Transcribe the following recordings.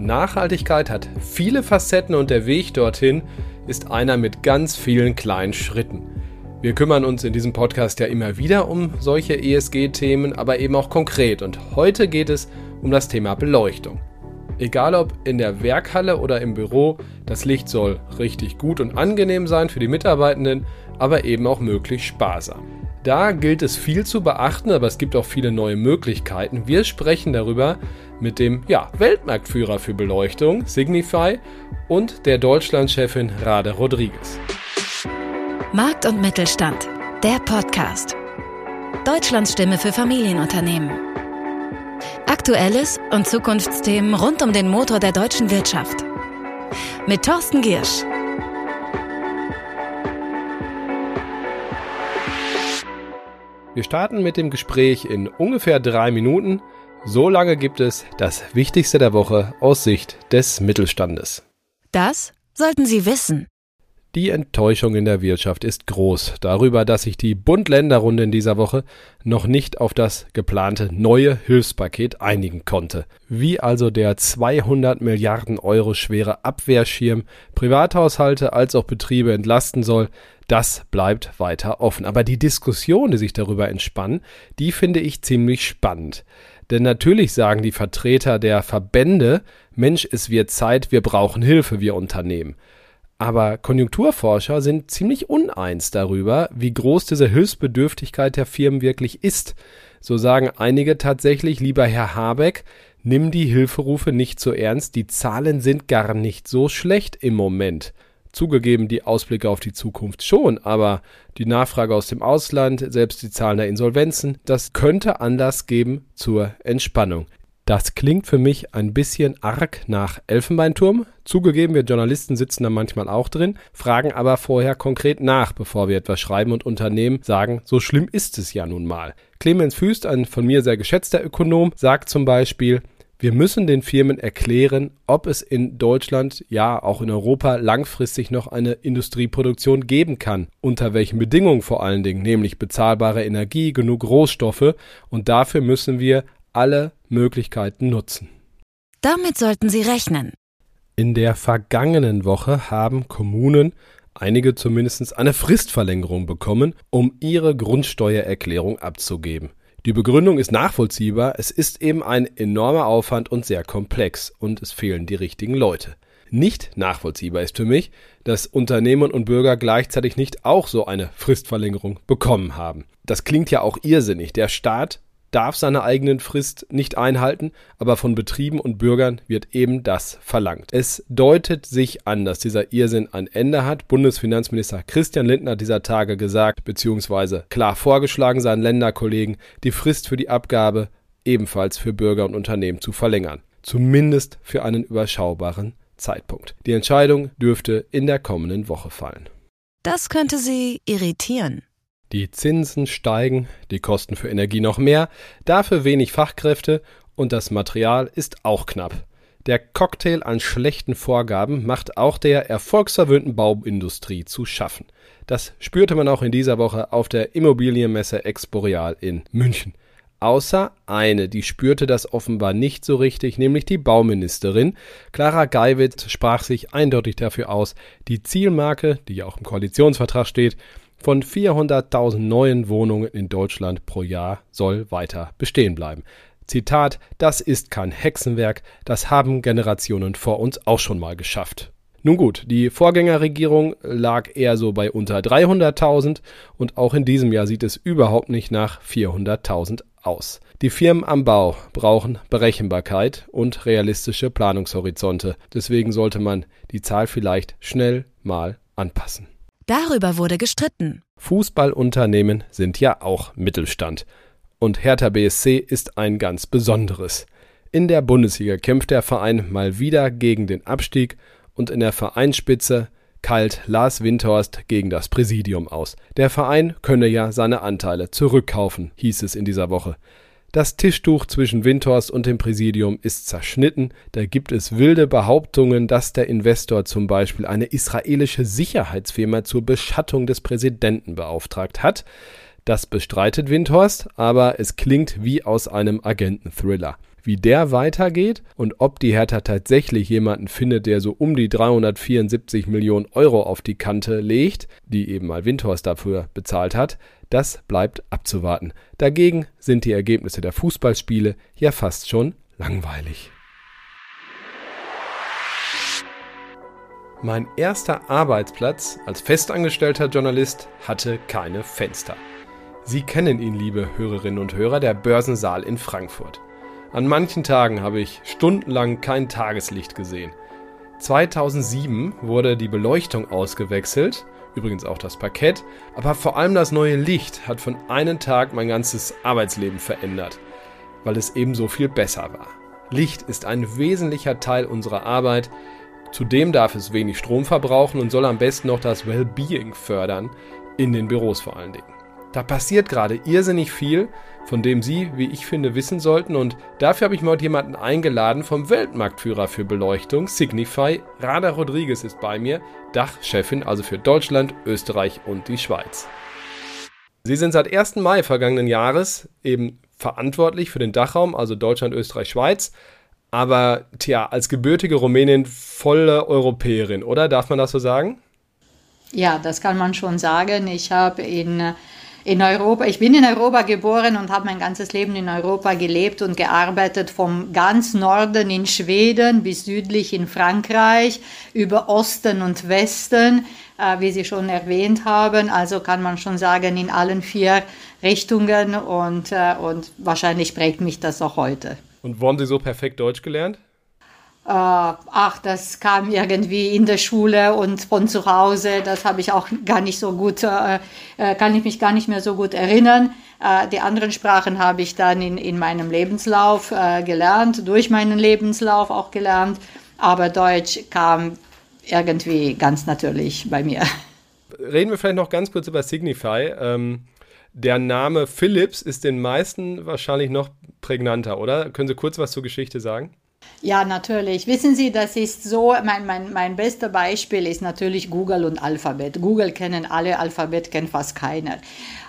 Nachhaltigkeit hat viele Facetten und der Weg dorthin ist einer mit ganz vielen kleinen Schritten. Wir kümmern uns in diesem Podcast ja immer wieder um solche ESG-Themen, aber eben auch konkret. Und heute geht es um das Thema Beleuchtung. Egal ob in der Werkhalle oder im Büro, das Licht soll richtig gut und angenehm sein für die Mitarbeitenden, aber eben auch möglichst sparsam. Da gilt es viel zu beachten, aber es gibt auch viele neue Möglichkeiten. Wir sprechen darüber mit dem ja, Weltmarktführer für Beleuchtung, Signify, und der Deutschlandchefin Rade Rodriguez. Markt und Mittelstand, der Podcast. Deutschlands Stimme für Familienunternehmen. Aktuelles und Zukunftsthemen rund um den Motor der deutschen Wirtschaft. Mit Thorsten Giersch. Wir starten mit dem Gespräch in ungefähr drei Minuten. So lange gibt es das Wichtigste der Woche aus Sicht des Mittelstandes. Das sollten Sie wissen. Die Enttäuschung in der Wirtschaft ist groß darüber, dass sich die Bund-Länder-Runde in dieser Woche noch nicht auf das geplante neue Hilfspaket einigen konnte. Wie also der 200 Milliarden Euro schwere Abwehrschirm Privathaushalte als auch Betriebe entlasten soll, das bleibt weiter offen. Aber die Diskussion, die sich darüber entspannen, die finde ich ziemlich spannend. Denn natürlich sagen die Vertreter der Verbände, Mensch, es wird Zeit, wir brauchen Hilfe, wir Unternehmen. Aber Konjunkturforscher sind ziemlich uneins darüber, wie groß diese Hilfsbedürftigkeit der Firmen wirklich ist. So sagen einige tatsächlich, lieber Herr Habeck, nimm die Hilferufe nicht so ernst, die Zahlen sind gar nicht so schlecht im Moment. Zugegeben, die Ausblicke auf die Zukunft schon, aber die Nachfrage aus dem Ausland, selbst die Zahlen der Insolvenzen, das könnte Anlass geben zur Entspannung. Das klingt für mich ein bisschen arg nach Elfenbeinturm. Zugegeben, wir Journalisten sitzen da manchmal auch drin, fragen aber vorher konkret nach, bevor wir etwas schreiben und Unternehmen sagen, so schlimm ist es ja nun mal. Clemens Füst, ein von mir sehr geschätzter Ökonom, sagt zum Beispiel, wir müssen den Firmen erklären, ob es in Deutschland, ja auch in Europa langfristig noch eine Industrieproduktion geben kann. Unter welchen Bedingungen vor allen Dingen, nämlich bezahlbare Energie, genug Rohstoffe und dafür müssen wir alle Möglichkeiten nutzen. Damit sollten Sie rechnen. In der vergangenen Woche haben Kommunen, einige zumindest, eine Fristverlängerung bekommen, um ihre Grundsteuererklärung abzugeben. Die Begründung ist nachvollziehbar, es ist eben ein enormer Aufwand und sehr komplex und es fehlen die richtigen Leute. Nicht nachvollziehbar ist für mich, dass Unternehmen und Bürger gleichzeitig nicht auch so eine Fristverlängerung bekommen haben. Das klingt ja auch irrsinnig. Der Staat darf seine eigenen Frist nicht einhalten, aber von Betrieben und Bürgern wird eben das verlangt. Es deutet sich an, dass dieser Irrsinn ein Ende hat. Bundesfinanzminister Christian Lindner hat dieser Tage gesagt, beziehungsweise klar vorgeschlagen seinen Länderkollegen, die Frist für die Abgabe ebenfalls für Bürger und Unternehmen zu verlängern. Zumindest für einen überschaubaren Zeitpunkt. Die Entscheidung dürfte in der kommenden Woche fallen. Das könnte Sie irritieren. Die Zinsen steigen, die Kosten für Energie noch mehr, dafür wenig Fachkräfte und das Material ist auch knapp. Der Cocktail an schlechten Vorgaben macht auch der erfolgsverwöhnten Bauindustrie zu schaffen. Das spürte man auch in dieser Woche auf der Immobilienmesse Exporeal in München. Außer eine, die spürte das offenbar nicht so richtig, nämlich die Bauministerin. Clara Geiwitz sprach sich eindeutig dafür aus, die Zielmarke, die ja auch im Koalitionsvertrag steht, von 400.000 neuen Wohnungen in Deutschland pro Jahr soll weiter bestehen bleiben. Zitat, das ist kein Hexenwerk, das haben Generationen vor uns auch schon mal geschafft. Nun gut, die Vorgängerregierung lag eher so bei unter 300.000 und auch in diesem Jahr sieht es überhaupt nicht nach 400.000 aus. Die Firmen am Bau brauchen Berechenbarkeit und realistische Planungshorizonte. Deswegen sollte man die Zahl vielleicht schnell mal anpassen. Darüber wurde gestritten. Fußballunternehmen sind ja auch Mittelstand. Und Hertha BSC ist ein ganz besonderes. In der Bundesliga kämpft der Verein mal wieder gegen den Abstieg und in der Vereinsspitze kalt Lars Windhorst gegen das Präsidium aus. Der Verein könne ja seine Anteile zurückkaufen, hieß es in dieser Woche. Das Tischtuch zwischen Windhorst und dem Präsidium ist zerschnitten. Da gibt es wilde Behauptungen, dass der Investor zum Beispiel eine israelische Sicherheitsfirma zur Beschattung des Präsidenten beauftragt hat. Das bestreitet Windhorst, aber es klingt wie aus einem Agenten-Thriller. wie der weitergeht und ob die Hertha tatsächlich jemanden findet, der so um die 374 Millionen Euro auf die Kante legt, die eben mal Windhorst dafür bezahlt hat, das bleibt abzuwarten. Dagegen sind die Ergebnisse der Fußballspiele ja fast schon langweilig. Mein erster Arbeitsplatz als festangestellter Journalist hatte keine Fenster. Sie kennen ihn, liebe Hörerinnen und Hörer, der Börsensaal in Frankfurt. An manchen Tagen habe ich stundenlang kein Tageslicht gesehen. 2007 wurde die Beleuchtung ausgewechselt, übrigens auch das Parkett, aber vor allem das neue Licht hat von einem Tag mein ganzes Arbeitsleben verändert, weil es eben so viel besser war. Licht ist ein wesentlicher Teil unserer Arbeit, Zudem darf es wenig Strom verbrauchen und soll am besten noch das Wellbeing fördern, in den Büros vor allen Dingen. Da passiert gerade irrsinnig viel, von dem Sie, wie ich finde, wissen sollten und dafür habe ich heute jemanden eingeladen vom Weltmarktführer für Beleuchtung, Signify. Rada Rodriguez ist bei mir, Dachchefin also für Deutschland, Österreich und die Schweiz. Sie sind seit 1. Mai vergangenen Jahres eben verantwortlich für den Dachraum, also Deutschland, Österreich, Schweiz aber tja, als gebürtige Rumänin volle Europäerin, oder? Darf man das so sagen? Ja, das kann man schon sagen. Ich habe in, in Europa, ich bin in Europa geboren und habe mein ganzes Leben in Europa gelebt und gearbeitet, vom ganz Norden in Schweden bis südlich in Frankreich, über Osten und Westen, äh, wie Sie schon erwähnt haben. Also kann man schon sagen, in allen vier Richtungen und, äh, und wahrscheinlich prägt mich das auch heute. Und wo haben Sie so perfekt Deutsch gelernt? Äh, ach, das kam irgendwie in der Schule und von zu Hause. Das habe ich auch gar nicht so gut, äh, äh, kann ich mich gar nicht mehr so gut erinnern. Die anderen Sprachen habe ich dann in, in meinem Lebenslauf gelernt, durch meinen Lebenslauf auch gelernt. Aber Deutsch kam irgendwie ganz natürlich bei mir. Reden wir vielleicht noch ganz kurz über Signify. Ähm, der Name Philips ist den meisten wahrscheinlich noch prägnanter, oder? Können Sie kurz was zur Geschichte sagen? Ja, natürlich. Wissen Sie, das ist so, mein, mein, mein bester Beispiel ist natürlich Google und Alphabet. Google kennen alle, Alphabet kennt fast keiner.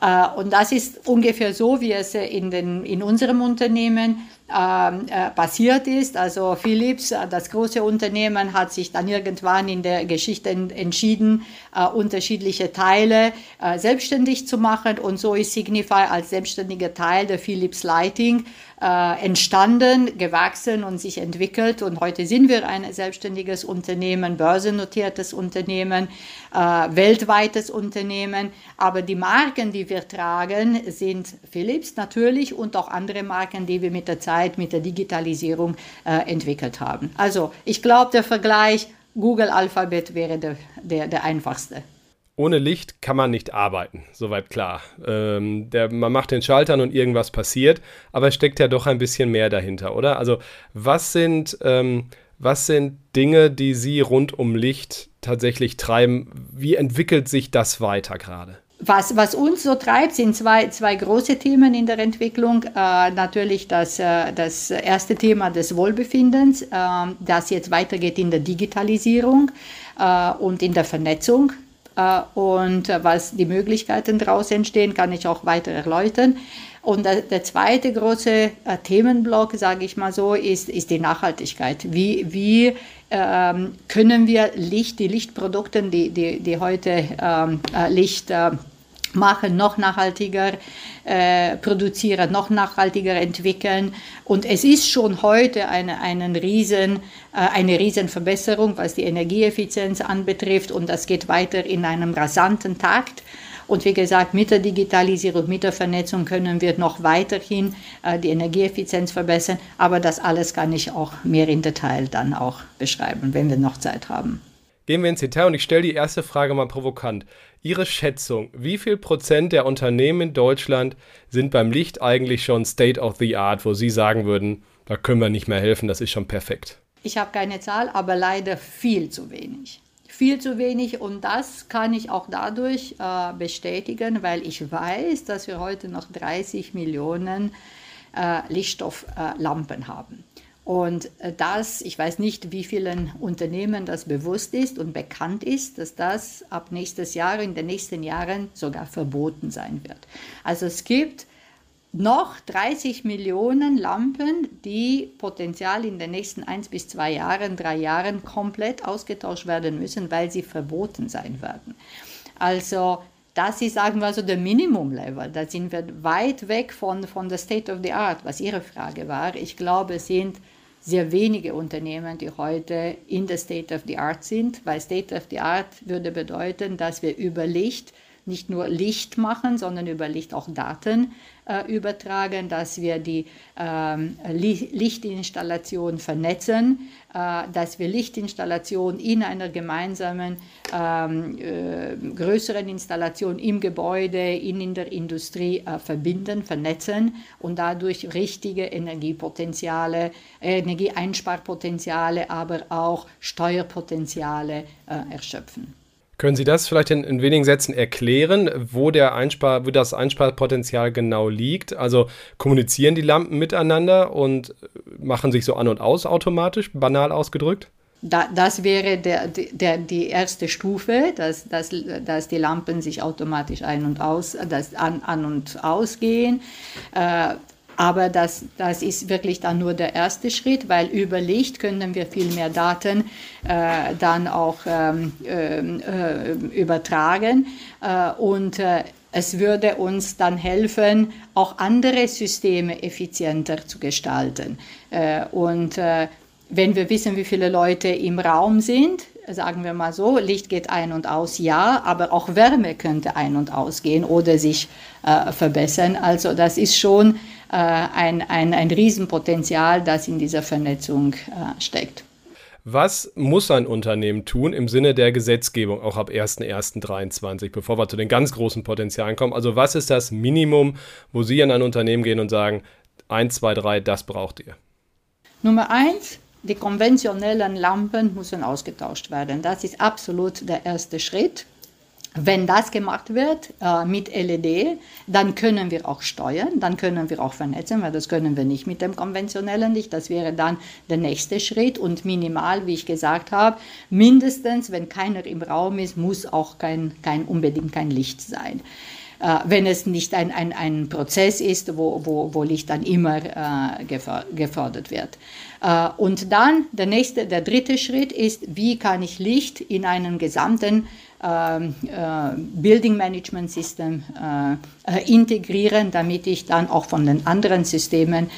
Äh, und das ist ungefähr so, wie es in, den, in unserem Unternehmen ähm, äh, passiert ist. Also Philips, äh, das große Unternehmen, hat sich dann irgendwann in der Geschichte entschieden, äh, unterschiedliche Teile äh, selbstständig zu machen. Und so ist Signify als selbstständiger Teil der Philips Lighting äh, entstanden, gewachsen und sich entwickelt. Und heute sind wir ein selbstständiges Unternehmen, börsennotiertes Unternehmen, äh, weltweites Unternehmen. Aber die Marken, die wir tragen, sind Philips natürlich und auch andere Marken, die wir mit der Zeit, mit der Digitalisierung äh, entwickelt haben. Also ich glaube, der Vergleich Google Alphabet wäre der, der, der einfachste ohne Licht kann man nicht arbeiten, soweit klar. Ähm, der, man macht den Schaltern und irgendwas passiert, aber es steckt ja doch ein bisschen mehr dahinter, oder? Also was sind, ähm, was sind Dinge, die Sie rund um Licht tatsächlich treiben? Wie entwickelt sich das weiter gerade? Was, was, uns so treibt, sind zwei, zwei große Themen in der Entwicklung. Äh, natürlich das, äh, das erste Thema des Wohlbefindens, äh, das jetzt weitergeht in der Digitalisierung äh, und in der Vernetzung äh, und was die Möglichkeiten daraus entstehen, kann ich auch weiter erläutern. Und der, zweite große äh, Themenblock, sage ich mal so, ist, ist die Nachhaltigkeit. Wie, wie ähm, können wir Licht, die Lichtprodukte, die, die, die heute ähm, Licht äh, machen, noch nachhaltiger äh, produzieren, noch nachhaltiger entwickeln. Und es ist schon heute eine, einen riesen, äh, eine Riesenverbesserung, was die Energieeffizienz anbetrifft. Und das geht weiter in einem rasanten Takt. Und wie gesagt, mit der Digitalisierung, mit der Vernetzung können wir noch weiterhin äh, die Energieeffizienz verbessern. Aber das alles kann ich auch mehr in Detail dann auch beschreiben, wenn wir noch Zeit haben. Gehen wir ins Detail und ich stelle die erste Frage mal provokant. Ihre Schätzung, wie viel Prozent der Unternehmen in Deutschland sind beim Licht eigentlich schon State of the Art, wo Sie sagen würden, da können wir nicht mehr helfen, das ist schon perfekt? Ich habe keine Zahl, aber leider viel zu wenig. Viel zu wenig und das kann ich auch dadurch äh, bestätigen, weil ich weiß, dass wir heute noch 30 Millionen äh, Lichtstofflampen äh, haben. Und äh, das, ich weiß nicht, wie vielen Unternehmen das bewusst ist und bekannt ist, dass das ab nächstes Jahr, in den nächsten Jahren sogar verboten sein wird. Also es gibt noch 30 Millionen Lampen, die potenziell in den nächsten eins bis zwei Jahren, drei Jahren komplett ausgetauscht werden müssen, weil sie verboten sein werden. Also das ist, sagen wir so, der Minimum-Level. Da sind wir weit weg von, von der State of the Art, was Ihre Frage war. Ich glaube, es sind sehr wenige Unternehmen, die heute in der State of the Art sind, weil State of the Art würde bedeuten, dass wir über Licht nicht nur Licht machen, sondern über Licht auch Daten äh, übertragen, dass wir die ähm, Lichtinstallation vernetzen, äh, dass wir Lichtinstallation in einer gemeinsamen ähm, äh, größeren Installation im Gebäude, in, in der Industrie äh, verbinden, vernetzen und dadurch richtige Energiepotenziale, Energieeinsparpotenziale, aber auch Steuerpotenziale äh, erschöpfen. Können Sie das vielleicht in, in, wenigen Sätzen erklären, wo, der Einspar, wo das Einsparpotenzial genau liegt? Also kommunizieren die Lampen miteinander und machen sich so an und aus automatisch, banal ausgedrückt? Da, das wäre der, der, die erste Stufe, dass, dass, dass die Lampen sich automatisch ein und aus, dass an, an und ausgehen. Äh, aber das, das ist wirklich dann nur der erste Schritt, weil über Licht können wir viel mehr Daten äh, dann auch ähm, äh, übertragen. Äh, und äh, es würde uns dann helfen, auch andere Systeme effizienter zu gestalten. Äh, und äh, wenn wir wissen, wie viele Leute im Raum sind, sagen wir mal so, Licht geht ein und aus, ja, aber auch Wärme könnte ein und ausgehen oder sich äh, verbessern. Also das ist schon äh, ein, ein, ein Riesenpotenzial, das in dieser Vernetzung äh, steckt. Was muss ein Unternehmen tun im Sinne der Gesetzgebung, auch ab 1.1.23, bevor wir zu den ganz großen Potenzialen kommen? Also was ist das Minimum, wo Sie an ein Unternehmen gehen und sagen, 1, 2, 3, das braucht ihr? Nummer eins, die konventionellen Lampen müssen ausgetauscht werden. Das ist absolut der erste Schritt. Wenn das gemacht wird äh, mit LED, dann können wir auch steuern, dann können wir auch vernetzen, weil das können wir nicht mit dem konventionellen Licht. Das wäre dann der nächste Schritt und minimal, wie ich gesagt habe, mindestens, wenn keiner im Raum ist, muss auch kein, kein unbedingt kein Licht sein. Äh, wenn es nicht ein, ein, ein Prozess ist, wo, wo, wo Licht dann immer äh, gefördert wird. Äh, und dann der nächste, der dritte Schritt ist, wie kann ich Licht in einen gesamten ähm, äh, Building Management System integrieren, damit ich dann auch von den anderen Systemen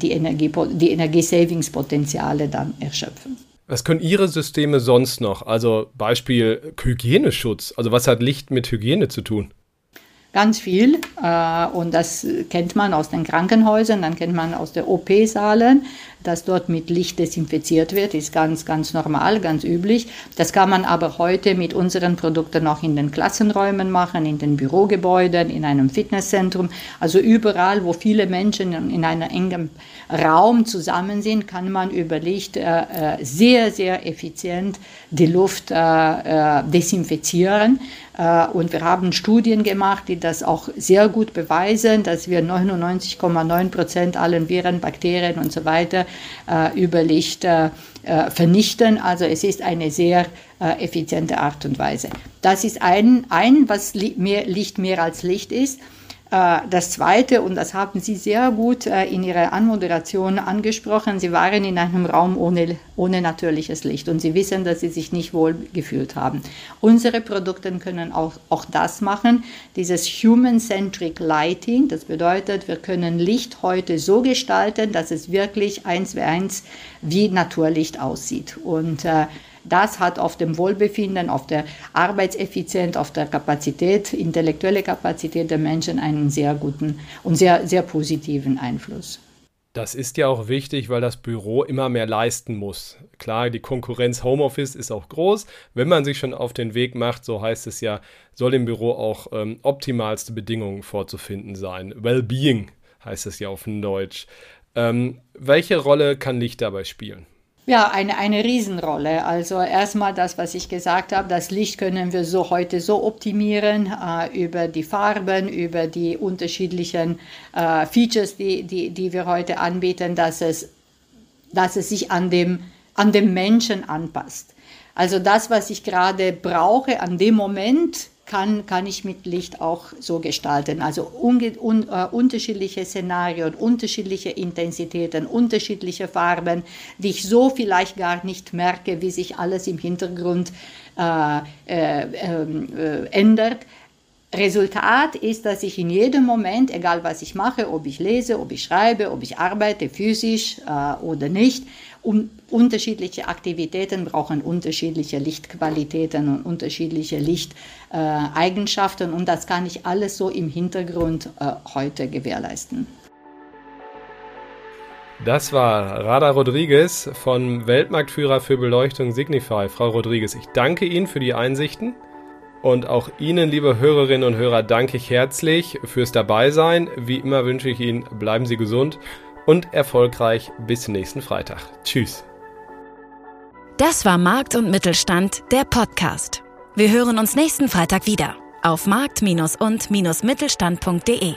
die, Energie, die Energiesavings-Potenziale dann erschöpfe. Was können Ihre Systeme sonst noch? Also Beispiel Hygieneschutz. Also was hat Licht mit Hygiene zu tun? Ganz viel. Äh, und das kennt man aus den Krankenhäusern, dann kennt man aus den OP-Saalen, dass dort mit Licht desinfiziert wird, ist ganz, ganz normal, ganz üblich. Das kann man aber heute mit unseren Produkten auch in den Klassenräumen machen, in den Bürogebäuden, in einem Fitnesszentrum. Also überall, wo viele Menschen in einem engen Raum zusammen sind, kann man über Licht äh, äh sehr, sehr effizient die Luft äh, äh desinfizieren. Äh, und wir haben Studien gemacht, die das auch sehr gut beweisen, dass wir 99,9 Prozent allen Viren, Bakterien und so weiter äh, über Licht äh, vernichten. Also es ist eine sehr effiziente Art und Weise. Das ist ein, ein was mehr, Licht mehr als Licht ist. Äh, das Zweite, und das haben Sie sehr gut äh, in Ihrer Anmoderation angesprochen, Sie waren in einem Raum ohne, ohne natürliches Licht und Sie wissen, dass Sie sich nicht wohl gefühlt haben. Unsere Produkte können auch, auch das machen, dieses Human-Centric Lighting. Das bedeutet, wir können Licht heute so gestalten, dass es wirklich eins wie eins wie Naturlicht aussieht. Und äh, das hat auf dem Wohlbefinden, auf der Arbeitseffizienz, auf der Kapazität, intellektuelle Kapazität der Menschen einen sehr guten und sehr, sehr positiven Einfluss. Das ist ja auch wichtig, weil das Büro immer mehr leisten muss. Klar, die Konkurrenz Homeoffice ist auch groß. Wenn man sich schon auf den Weg macht, so heißt es ja, soll im Büro auch ähm, optimalste Bedingungen vorzufinden sein. Well-being heißt es ja auf Deutsch. Ähm, welche Rolle kann Licht dabei spielen? Ja, eine, eine Riesenrolle. Also erstmal das, was ich gesagt habe, das Licht können wir so heute so optimieren äh, über die Farben, über die unterschiedlichen äh, Features, die, die, die wir heute anbieten, dass es, dass es sich an dem, an dem Menschen anpasst. Also das, was ich gerade brauche an dem Moment, kann, kann ich mit Licht auch so gestalten. Also un, uh, unterschiedliche Szenarien, unterschiedliche Intensitäten, unterschiedliche Farben, die ich so vielleicht gar nicht merke, wie sich alles im Hintergrund äh, äh, äh, ändert. Resultat ist, dass ich in jedem Moment, egal was ich mache, ob ich lese, ob ich schreibe, ob ich arbeite, physisch äh, oder nicht, um, unterschiedliche Aktivitäten brauchen unterschiedliche Lichtqualitäten und unterschiedliche Lichteigenschaften äh, und das kann ich alles so im Hintergrund äh, heute gewährleisten. Das war Rada Rodriguez von Weltmarktführer für Beleuchtung Signify. Frau Rodriguez, ich danke Ihnen für die Einsichten. Und auch Ihnen, liebe Hörerinnen und Hörer, danke ich herzlich fürs Dabeisein. Wie immer wünsche ich Ihnen, bleiben Sie gesund und erfolgreich bis nächsten Freitag. Tschüss. Das war Markt und Mittelstand, der Podcast. Wir hören uns nächsten Freitag wieder auf markt- und-mittelstand.de.